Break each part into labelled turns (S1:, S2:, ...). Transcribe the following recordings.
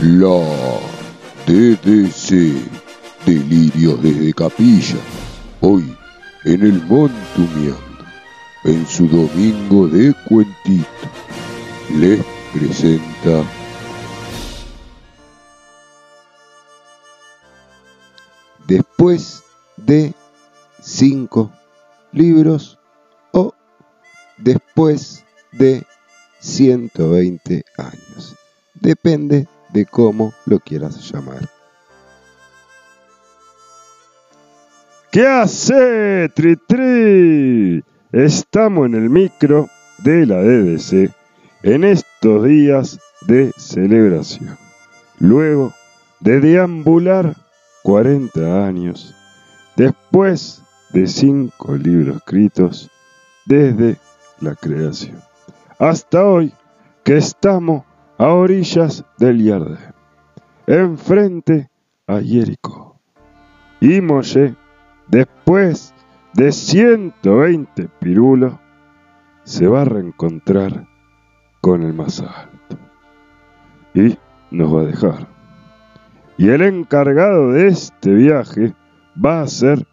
S1: La DDC, Delirios desde Capilla, hoy en el Montumiando, en su domingo de cuentito, les presenta después de cinco libros o después de 120 años. Depende de cómo lo quieras llamar.
S2: ¿Qué hace, Tri Tri? Estamos en el micro de la DDC en estos días de celebración. Luego de deambular 40 años, después de cinco libros escritos desde la creación, hasta hoy que estamos a orillas del Yardén, enfrente a Jericó. Y Moshe, después de 120 pirulos, se va a reencontrar con el más alto. Y nos va a dejar. Y el encargado de este viaje va a ser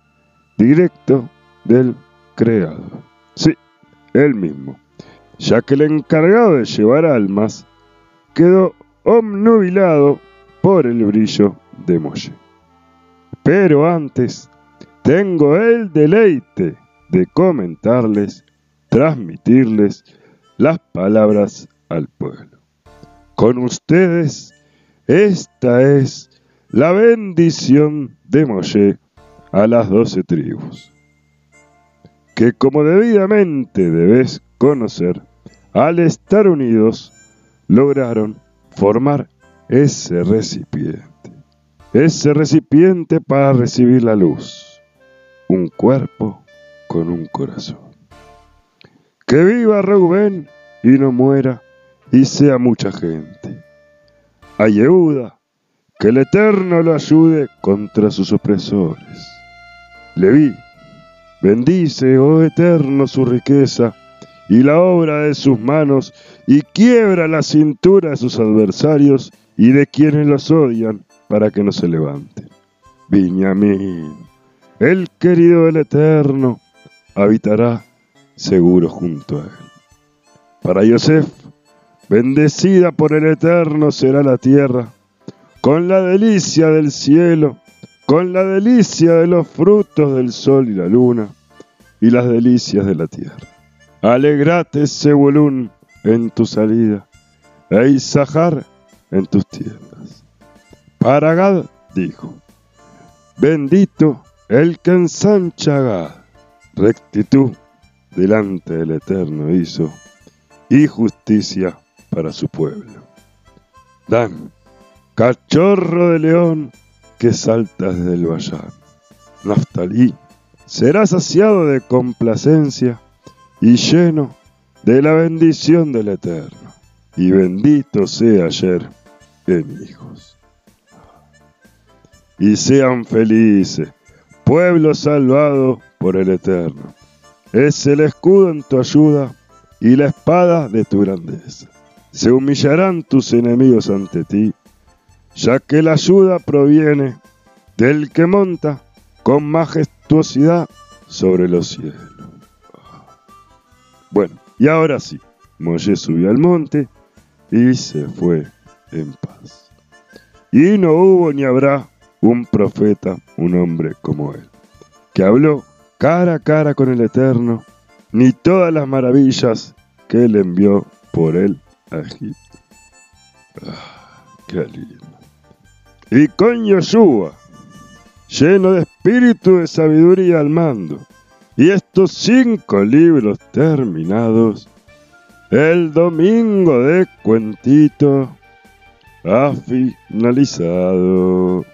S2: directo del creador. Sí, él mismo. Ya que el encargado de llevar almas quedó obnubilado por el brillo de Moshe. Pero antes, tengo el deleite de comentarles, transmitirles las palabras al pueblo. Con ustedes, esta es la bendición de Moshe a las doce tribus, que como debidamente debes conocer, al estar unidos, lograron formar ese recipiente, ese recipiente para recibir la luz, un cuerpo con un corazón. Que viva Reuben y no muera y sea mucha gente. A Yehuda, que el Eterno lo ayude contra sus opresores. Leví, bendice, oh Eterno, su riqueza y la obra de sus manos, y quiebra la cintura de sus adversarios y de quienes los odian, para que no se levanten. Viñamín, el querido del Eterno, habitará seguro junto a él. Para Yosef, bendecida por el Eterno será la tierra, con la delicia del cielo, con la delicia de los frutos del sol y la luna, y las delicias de la tierra. Alegrate, Zebulún, en tu salida, e Isahar en tus tiendas. Para Gad dijo, bendito el que ensancha Gad, rectitud delante del Eterno hizo, y justicia para su pueblo. Dan, cachorro de león que salta desde el vallán. Naftalí, será saciado de complacencia y lleno de la bendición del Eterno. Y bendito sea ayer en hijos. Y sean felices, pueblo salvado por el Eterno. Es el escudo en tu ayuda y la espada de tu grandeza. Se humillarán tus enemigos ante ti, ya que la ayuda proviene del que monta con majestuosidad sobre los cielos. Bueno, y ahora sí, Moshe subió al monte y se fue en paz. Y no hubo ni habrá un profeta, un hombre como él, que habló cara a cara con el Eterno, ni todas las maravillas que él envió por él a Egipto. Ah, qué lindo. Y con Yoshua, lleno de espíritu de sabiduría al mando, y estos cinco libros terminados, el domingo de cuentito ha finalizado.